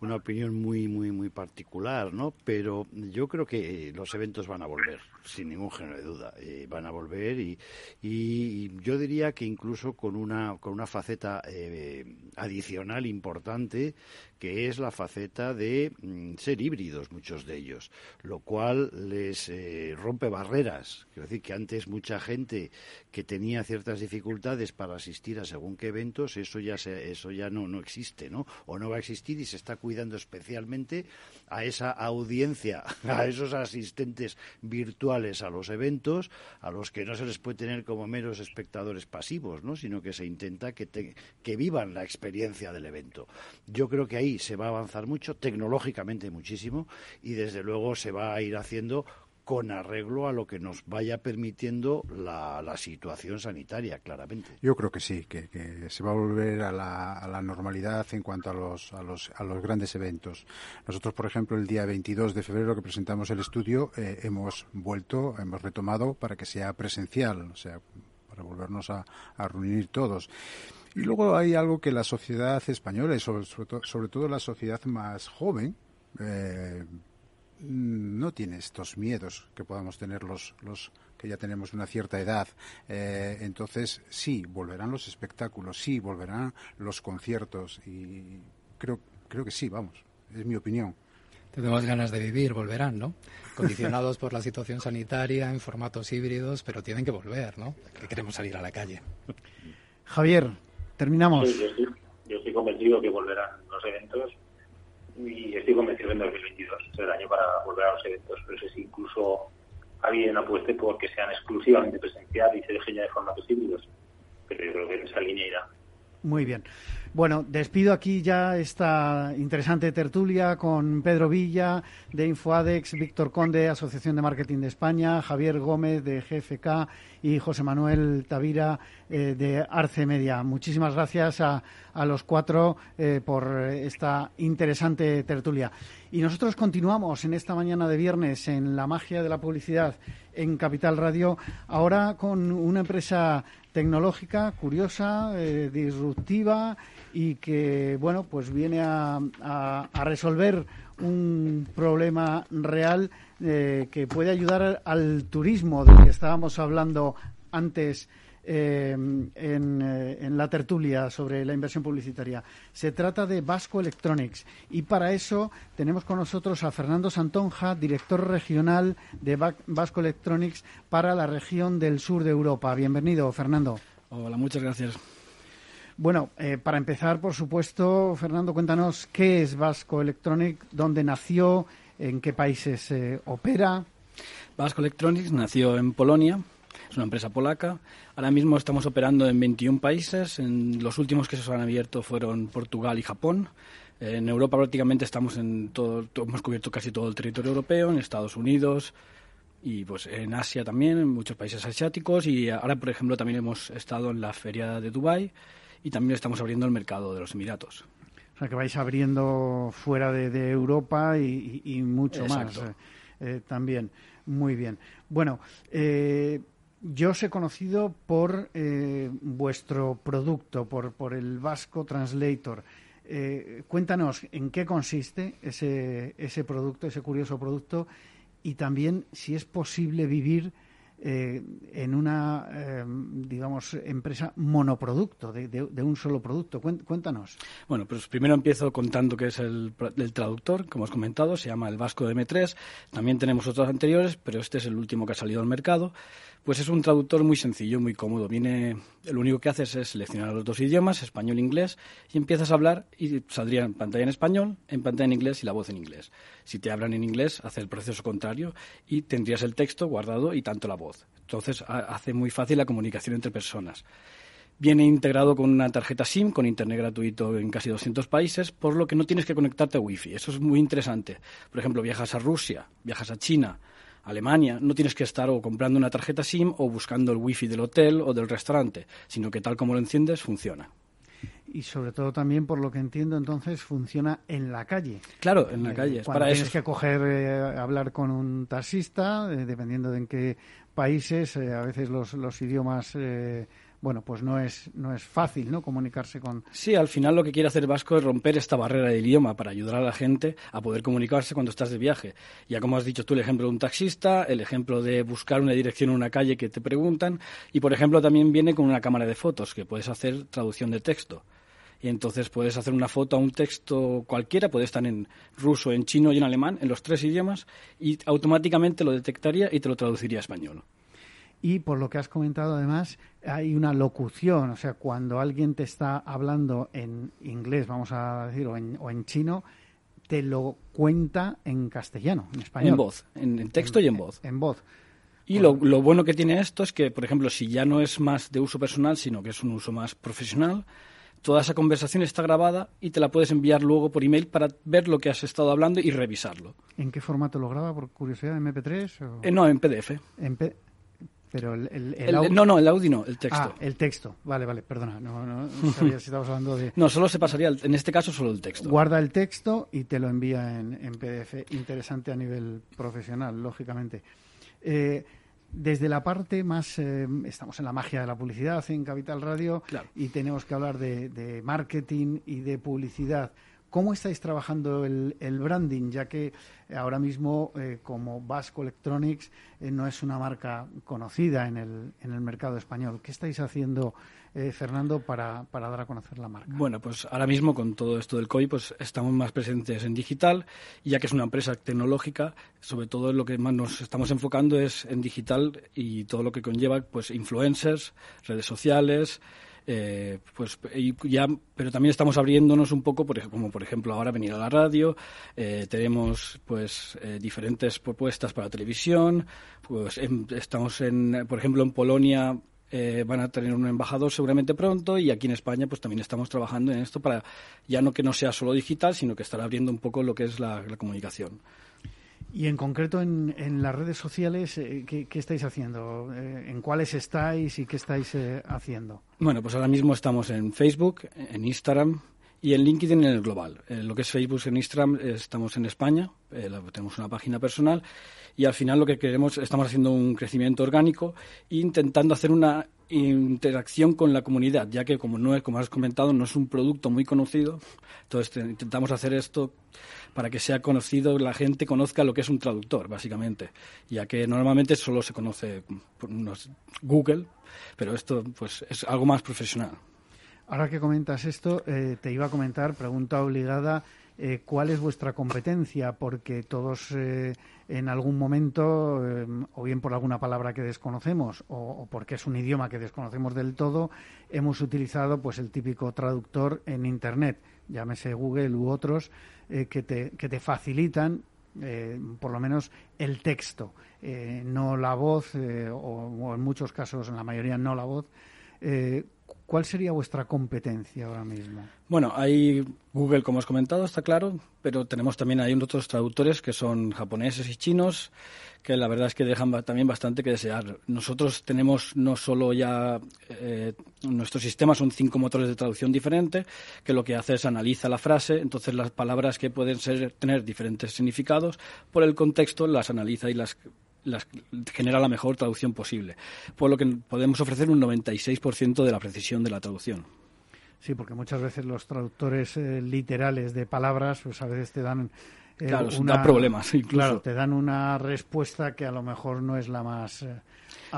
una opinión muy, muy, muy particular, ¿no? Pero yo creo que los eventos van a volver, sin ningún género de duda. Eh, van a volver y, y, yo diría que incluso con una, con una faceta eh, adicional importante que es la faceta de mm, ser híbridos muchos de ellos, lo cual les eh, rompe barreras. Quiero decir que antes mucha gente que tenía ciertas dificultades para asistir a según qué eventos, eso ya eso ya no, no existe, ¿no? O no va a existir y se está cuidando especialmente a esa audiencia, [LAUGHS] a esos asistentes virtuales a los eventos, a los que no se les puede tener como meros espectadores pasivos, ¿no? Sino que se intenta que, que vivan la experiencia del evento. Yo creo que ahí se va a avanzar mucho, tecnológicamente muchísimo, y desde luego se va a ir haciendo con arreglo a lo que nos vaya permitiendo la, situación sanitaria, claramente. Yo creo que sí, que, se va a volver a la, normalidad en cuanto a los, a, los, a los grandes eventos. Nosotros, por ejemplo, el día 22 de febrero que presentamos el estudio, eh, hemos vuelto, hemos retomado para que sea presencial, o sea, para volvernos a, reunir todos. Y luego hay algo que la sociedad española y sobre, sobre, todo la sociedad más joven, eh, no tiene estos miedos que podamos tener los, los que ya tenemos una cierta edad. Eh, entonces, sí, volverán los espectáculos, sí, volverán los conciertos y creo, creo que sí, vamos, es mi opinión. Tenemos ganas de vivir, volverán, ¿no? Condicionados por la situación sanitaria, en formatos híbridos, pero tienen que volver, ¿no? Que queremos salir a la calle. Javier, terminamos. yo estoy convencido que volverán los eventos y estoy convencido que en 2022 es el año para volver a los eventos. Pero sé si incluso alguien apueste por que sean exclusivamente presenciales y se dejen ya de formatos híbridos. Pero yo creo que en esa línea irá. Muy bien. Bueno, despido aquí ya esta interesante tertulia con Pedro Villa de Infoadex, Víctor Conde, Asociación de Marketing de España, Javier Gómez de GFK y José Manuel Tavira eh, de Arce Media. Muchísimas gracias a, los cuatro eh, por esta interesante tertulia. Y nosotros continuamos en esta mañana de viernes en la magia de la publicidad en Capital Radio, ahora con una empresa tecnológica, curiosa, eh, disruptiva y que bueno pues viene a, resolver un problema real eh, que puede ayudar al turismo del que estábamos hablando antes eh, en, eh, en, la tertulia sobre la inversión publicitaria. Se trata de Vasco Electronics y para eso tenemos con nosotros a Fernando Santonja, director regional de Vasco Electronics para la región del sur de Europa. Bienvenido, Fernando. Hola, muchas gracias. Bueno, eh, para empezar, por supuesto, Fernando, cuéntanos qué es Vasco Electronics, dónde nació, en qué países eh, opera. Vasco Electronics nació en Polonia, es una empresa polaca. Ahora mismo estamos operando en 21 países. En los últimos que se han abierto fueron Portugal y Japón. En Europa prácticamente estamos en todo, hemos cubierto casi todo el territorio europeo, en Estados Unidos y pues en Asia también, en muchos países asiáticos y ahora por ejemplo también hemos estado en la feria de Dubai y también estamos abriendo el mercado de los Emiratos. O sea, que vais abriendo fuera de, Europa y, mucho más eh, eh, también. Muy bien. Bueno, eh, yo os he conocido por vuestro producto, por, por el Vasco Translator. cuéntanos en qué consiste ese, ese producto, ese curioso producto, y también si es posible vivir eh, en una, eh, digamos, empresa monoproducto, de, un solo producto. Cuéntanos. Bueno, pues primero empiezo contando que es el, el, traductor, como os comentado, se llama el Vasco de M3. También tenemos otros anteriores, pero este es el último que ha salido al mercado. Pues es un traductor muy sencillo, muy cómodo. Viene, lo único que haces es seleccionar los dos idiomas, español e inglés, y empiezas a hablar y saldría en pantalla en español, en pantalla en inglés y la voz en inglés. Si te hablan en inglés, hace el proceso contrario y tendrías el texto guardado y tanto la voz. Entonces hace muy fácil la comunicación entre personas. Viene integrado con una tarjeta SIM con internet gratuito en casi 200 países, por lo que no tienes que conectarte a Wi-Fi. Eso es muy interesante. Por ejemplo, viajas a Rusia, viajas a China, Alemania, no tienes que estar o comprando una tarjeta SIM o buscando el wifi del hotel o del restaurante, sino que tal como lo enciendes funciona. Y sobre todo también, por lo que entiendo, entonces funciona en la calle. Claro, en la eh, calle. para tienes que coger, eh, hablar con un taxista, eh, dependiendo de en qué países, a veces los, los idiomas bueno, pues no es, no es fácil, ¿no? Comunicarse con... Sí, al final lo que quiere hacer Vasco es romper esta barrera del idioma para ayudar a la gente a poder comunicarse cuando estás de viaje. Ya como has dicho tú, el ejemplo de un taxista, el ejemplo de buscar una dirección en una calle que te preguntan, y por ejemplo también viene con una cámara de fotos, que puedes hacer traducción de texto y entonces puedes hacer una foto a un texto cualquiera, puede estar en ruso, en chino y en alemán, en los tres idiomas, y automáticamente lo detectaría y te lo traduciría a español. Y por lo que has comentado, además, hay una locución, o sea, cuando alguien te está hablando en inglés, vamos a decir, o en, o en chino, te lo cuenta en castellano, en español. En voz, en, texto y en voz. En voz. Y lo, lo, bueno que tiene esto es que, por ejemplo, si ya no es más de uso personal, sino que es un uso más profesional, toda esa conversación está grabada y te la puedes enviar luego por email para ver lo que has estado hablando y revisarlo. ¿En qué formato lo graba, por curiosidad? ¿MP3? O... Eh, no, en PDF. En P... Pero el, el, el, el No, no, el audio no, el texto. Ah, el texto. Vale, vale, perdona. No, no, no sabía si estabas hablando de... [LAUGHS] No, solo se pasaría, en este caso, solo el texto. Guarda el texto y te lo envía en, en PDF. Interesante a nivel profesional, lógicamente. Eh, desde la parte más, eh, estamos en la magia de la publicidad en Capital Radio claro. y tenemos que hablar de, de, marketing y de publicidad. ¿Cómo estáis trabajando el, branding? Ya que ahora mismo, eh, como Vasco Electronics, eh, no es una marca conocida en el, en el mercado español. ¿Qué estáis haciendo, eh, Fernando, para, para, dar a conocer la marca? Bueno, pues ahora mismo con todo esto del COVID, pues estamos más presentes en digital, ya que es una empresa tecnológica, sobre todo lo que más nos estamos enfocando es en digital y todo lo que conlleva, pues influencers, redes sociales, eh, pues ya, pero también estamos abriéndonos un poco, por, como por ejemplo ahora venir a la radio, eh, tenemos pues eh, diferentes propuestas para televisión, pues en, estamos en, por ejemplo en Polonia eh, van a tener un embajador seguramente pronto y aquí en España pues también estamos trabajando en esto para ya no que no sea solo digital, sino que estar abriendo un poco lo que es la comunicación. Y en concreto en, en las redes sociales, eh, ¿qué, ¿qué, estáis haciendo? Eh, ¿En cuáles estáis y qué estáis eh, haciendo? Bueno, pues ahora mismo estamos en Facebook, en Instagram y en LinkedIn en el global. En lo que es Facebook, en Instagram, estamos en España, tenemos una página personal y al final lo que queremos, estamos haciendo un crecimiento orgánico e intentando hacer una interacción con la comunidad, ya que como no es, como has comentado, no es un producto muy conocido, entonces intentamos hacer esto para que sea conocido, la gente conozca lo que es un traductor, básicamente, ya que normalmente solo se conoce por unos Google, pero esto pues es algo más profesional. Ahora que comentas esto, eh, te iba a comentar, pregunta obligada, eh, cuál es vuestra competencia, porque todos eh, en algún momento, eh, o bien por alguna palabra que desconocemos, o, porque es un idioma que desconocemos del todo, hemos utilizado pues el típico traductor en Internet, llámese Google u otros, que, te, que te facilitan por lo menos el texto, no la voz, o, o, en muchos casos, en la mayoría no la voz. ¿Cuál sería vuestra competencia ahora mismo? Bueno, hay Google, como has comentado, está claro, pero tenemos también hay otros traductores que son japoneses y chinos, que la verdad es que dejan también bastante que desear. Nosotros tenemos no solo ya eh, nuestro sistema son cinco motores de traducción diferentes, que lo que hace es analiza la frase, entonces las palabras que pueden ser tener diferentes significados, por el contexto las analiza y las las, genera la mejor traducción posible, por lo que podemos ofrecer un 96% de la precisión de la traducción. Sí, porque muchas veces los traductores eh, literales de palabras, pues a veces te dan eh, claro, una, da problemas incluso. Claro, te dan una respuesta que a lo mejor no es la más eh,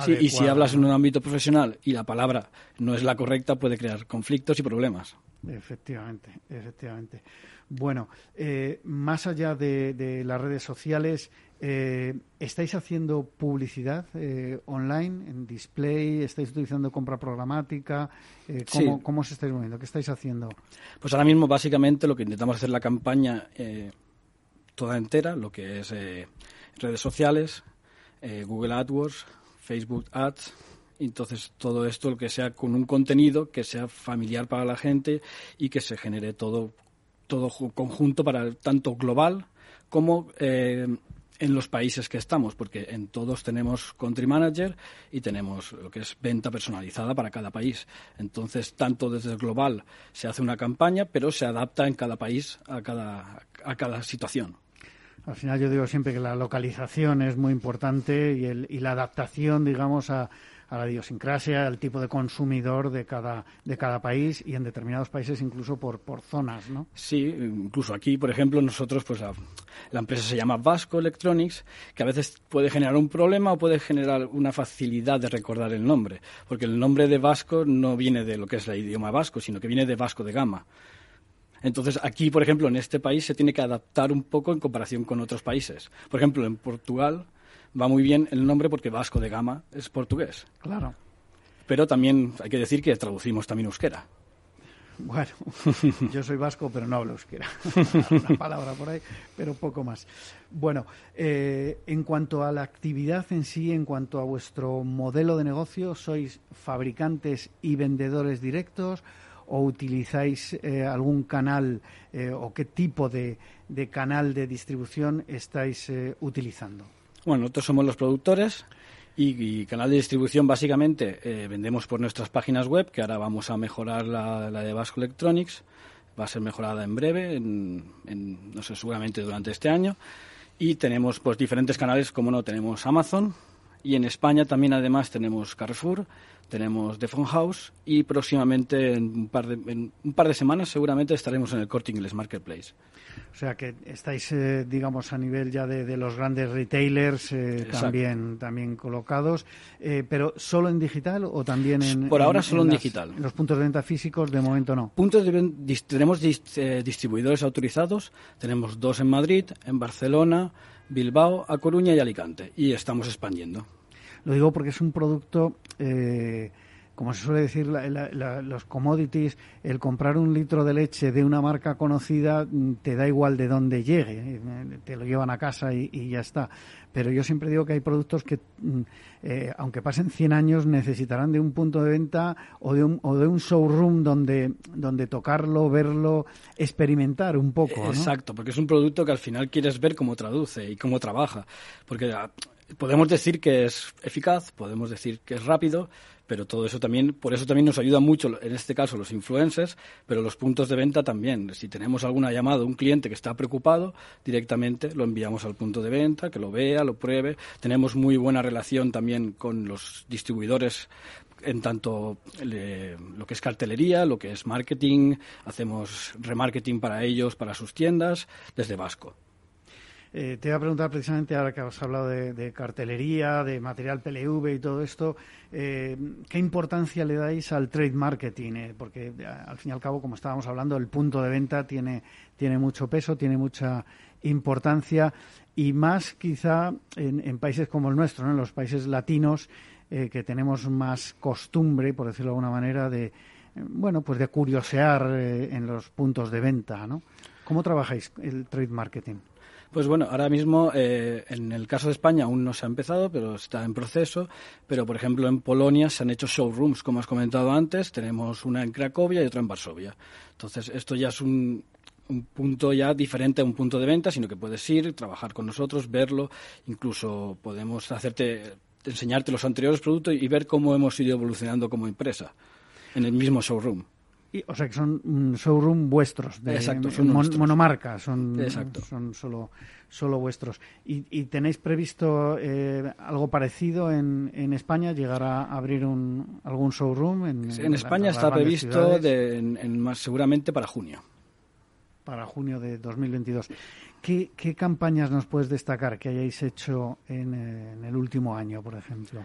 Sí, y si hablas en un ámbito profesional y la palabra no es la correcta, puede crear conflictos y problemas. Efectivamente, efectivamente. Bueno, eh, más allá de, de, las redes sociales, eh, ¿estáis haciendo publicidad eh, online, en display? ¿Estáis utilizando compra programática? Eh, ¿cómo, sí. ¿Cómo os estáis moviendo? ¿Qué estáis haciendo? Pues ahora mismo, básicamente, lo que intentamos hacer la campaña eh, toda entera, lo que es eh, redes sociales, Google AdWords, Facebook Ads, entonces, todo esto, lo que sea con un contenido que sea familiar para la gente y que se genere todo, todo conjunto para tanto global como eh, en los países que estamos, porque en todos tenemos country manager y tenemos lo que es venta personalizada para cada país. Entonces, tanto desde el global se hace una campaña, pero se adapta en cada país a cada, a cada situación. Al final yo digo siempre que la localización es muy importante y, el, y la adaptación, digamos, a, a la idiosincrasia, al tipo de consumidor de cada, de cada país y en determinados países incluso por, por zonas, ¿no? Sí, incluso aquí, por ejemplo, nosotros, pues la, la empresa se llama Vasco Electronics, que a veces puede generar un problema o puede generar una facilidad de recordar el nombre, porque el nombre de Vasco no viene de lo que es el idioma vasco, sino que viene de Vasco de Gama. Entonces, aquí, por ejemplo, en este país se tiene que adaptar un poco en comparación con otros países. Por ejemplo, en Portugal va muy bien el nombre porque Vasco de Gama es portugués. Claro. Pero también hay que decir que traducimos también euskera. Bueno, [LAUGHS] yo soy vasco, pero no hablo euskera. [LAUGHS] Una palabra por ahí, pero poco más. Bueno, eh, en cuanto a la actividad en sí, en cuanto a vuestro modelo de negocio, ¿sois fabricantes y vendedores directos o utilizáis eh, algún canal eh, o qué tipo de, de, canal de distribución estáis utilizando? Bueno, nosotros somos los productores y, canal de distribución básicamente eh, vendemos por nuestras páginas web, que ahora vamos a mejorar la, la de Vasco Electronics, va a ser mejorada en breve, en, en, no sé, seguramente durante este año. Y tenemos pues diferentes canales, como no, tenemos Amazon, y en España también además tenemos Carrefour, tenemos The Phone House y próximamente en un par de, en un par de semanas seguramente estaremos en el Corte Inglés Marketplace. O sea que estáis, eh, digamos, a nivel ya de, de los grandes retailers eh, también, también colocados, eh, pero ¿solo en digital o también en...? Por ahora en, solo en, en las, digital. En los puntos de venta físicos de momento no. Puntos de, tenemos eh, distribuidores autorizados, tenemos dos en Madrid, en Barcelona, Bilbao, A Coruña y Alicante, y estamos expandiendo. Lo digo porque es un producto, eh, como se suele decir, la, los commodities, el comprar un litro de leche de una marca conocida mm, te da igual de dónde llegue, eh, te lo llevan a casa y, ya está. Pero yo siempre digo que hay productos que, mm, eh, aunque pasen 100 años, necesitarán de un punto de venta o de un, o de un showroom donde, tocarlo, verlo, experimentar un poco. Exacto, porque es un producto que al final quieres ver cómo traduce y cómo trabaja. Porque podemos decir que es eficaz, podemos decir que es rápido, pero todo eso también, por eso también nos ayuda mucho, en este caso, los influencers, pero los puntos de venta también. Si tenemos alguna llamada un cliente que está preocupado, directamente lo enviamos al punto de venta, que lo vea, lo pruebe. Tenemos muy buena relación también con los distribuidores en tanto lo que es cartelería, lo que es marketing, hacemos remarketing para ellos, para sus tiendas, desde Vasco. Eh, te iba a preguntar precisamente ahora que has hablado de, cartelería, de material PLV y todo esto, eh, ¿qué importancia le dais al trade marketing? Eh, porque al fin y al cabo, como estábamos hablando, el punto de venta tiene, tiene mucho peso, tiene mucha importancia y más quizá en, en países como el nuestro, ¿no? en los países latinos, eh, que tenemos más costumbre, por decirlo de alguna manera, de bueno, pues de curiosear eh, en los puntos de venta, ¿no? ¿Cómo trabajáis el trade marketing? Pues bueno, ahora mismo eh, en el caso de España aún no se ha empezado, pero está en proceso. Pero por ejemplo en Polonia se han hecho showrooms, como has comentado antes. Tenemos una en Cracovia y otra en Varsovia. Entonces esto ya es un, un punto ya diferente a un punto de venta, sino que puedes ir, trabajar con nosotros, verlo, incluso podemos hacerte, enseñarte los anteriores productos y ver cómo hemos ido evolucionando como empresa en el mismo showroom. Y, o sea que son um, showroom vuestros, de Exacto, son mon, monomarca, son, Exacto. son solo, solo vuestros. ¿Y, y tenéis previsto eh, algo parecido en, en, España? ¿Llegar a abrir un, algún showroom? En, en, en España está previsto de, en, más, seguramente para junio. Para junio de 2022. ¿Qué, ¿Qué, campañas nos puedes destacar que hayáis hecho en, eh, en el último año, por ejemplo?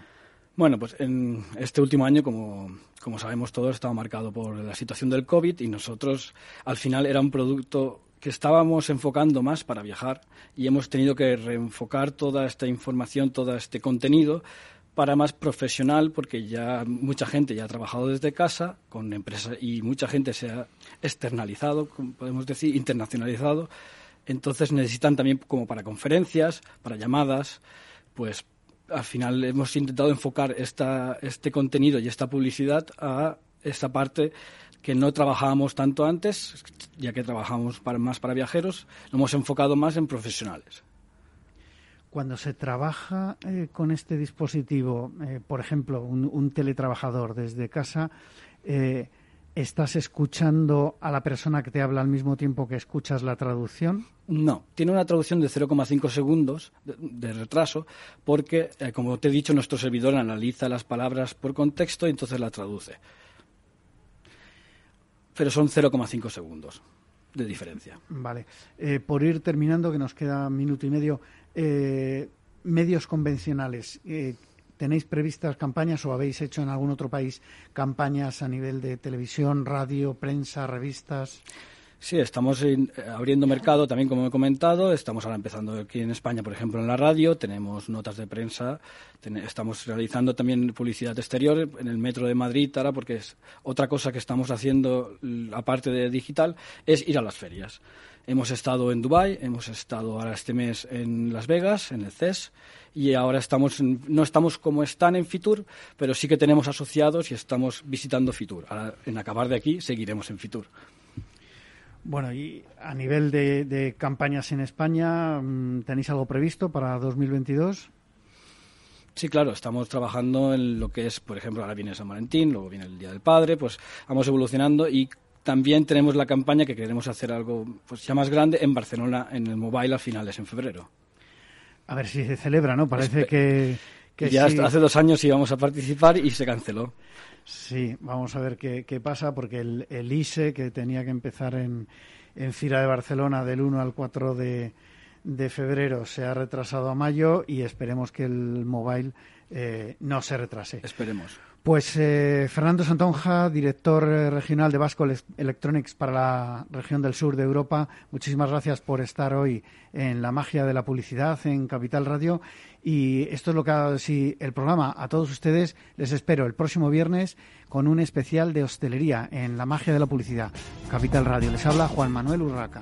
Bueno, pues en este último año, como, como sabemos todos, estaba marcado por la situación del COVID y nosotros al final era un producto que estábamos enfocando más para viajar y hemos tenido que reenfocar toda esta información, todo este contenido para más profesional porque ya mucha gente ya ha trabajado desde casa con empresas y mucha gente se ha externalizado, podemos decir, internacionalizado. Entonces necesitan también como para conferencias, para llamadas, pues al final hemos intentado enfocar este contenido y esta publicidad a esta parte que no trabajábamos tanto antes, ya que trabajamos para, más para viajeros, lo hemos enfocado más en profesionales. Cuando se trabaja eh, con este dispositivo, eh, por ejemplo, un, un, teletrabajador desde casa, eh, ¿Estás escuchando a la persona que te habla al mismo tiempo que escuchas la traducción? No, tiene una traducción de 0,5 segundos de, retraso porque, eh, como te he dicho, nuestro servidor analiza las palabras por contexto y entonces la traduce. Pero son 0,5 segundos de diferencia. Vale. Eh, por ir terminando, que nos queda un minuto y medio, eh, medios convencionales. ¿Tenéis previstas campañas o habéis hecho en algún otro país campañas a nivel de televisión, radio, prensa, revistas? Sí, estamos abriendo mercado también, como he comentado. Estamos ahora empezando aquí en España, por ejemplo, en la radio. Tenemos notas de prensa. estamos realizando también publicidad exterior en el metro de Madrid, ahora, porque es otra cosa que estamos haciendo, aparte de digital, es ir a las ferias. Hemos estado en Dubai, hemos estado ahora este mes en Las Vegas, en el CES y ahora estamos no estamos como están en Fitur, pero sí que tenemos asociados y estamos visitando Fitur. Ahora, en acabar de aquí, seguiremos en Fitur. Bueno, y a nivel de, campañas en España, mm, ¿tenéis algo previsto para 2022? Sí, claro, estamos trabajando en lo que es, por ejemplo, ahora viene San Valentín, luego viene el Día del Padre, pues vamos evolucionando y también tenemos la campaña que queremos hacer algo pues ya más grande en Barcelona, en el mobile a finales en febrero. A ver si se celebra, ¿no? Parece que, ya hace dos años íbamos a participar y se canceló. Sí, vamos a ver qué, pasa, porque el, ISE, que tenía que empezar en, en Fira de Barcelona del 1 al 4 de, de febrero, se ha retrasado a mayo y esperemos que el mobile eh, no se retrase. Esperemos. Pues eh, Fernando Santonja, director eh, regional de Vasco Electronics para la región del sur de Europa, muchísimas gracias por estar hoy en la magia de la publicidad en Capital Radio. Y esto es lo que ha si el programa. A todos ustedes les espero el próximo viernes con un especial de hostelería en la magia de la publicidad. Capital Radio. Les habla Juan Manuel Urraca.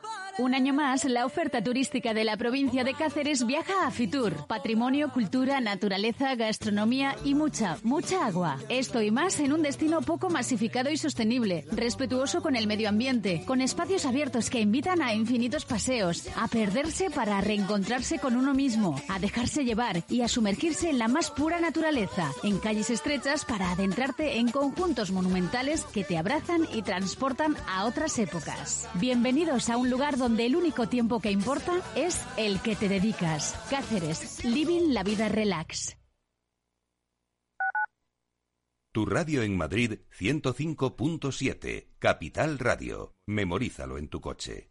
un año más, la oferta turística de la provincia de Cáceres viaja a Fitur. Patrimonio, cultura, naturaleza, gastronomía y mucha, mucha agua. Esto y más en un destino poco masificado y sostenible, respetuoso con el medio ambiente, con espacios abiertos que invitan a infinitos paseos, a perderse para reencontrarse con uno mismo, a dejarse llevar y a sumergirse en la más pura naturaleza, en calles estrechas para adentrarte en conjuntos monumentales que te abrazan y transportan a otras épocas. Bienvenidos a un lugar donde el único tiempo que importa es el que te dedicas. Cáceres, living la vida relax. Tu radio en Madrid 105.7, Capital Radio. Memorízalo en tu coche.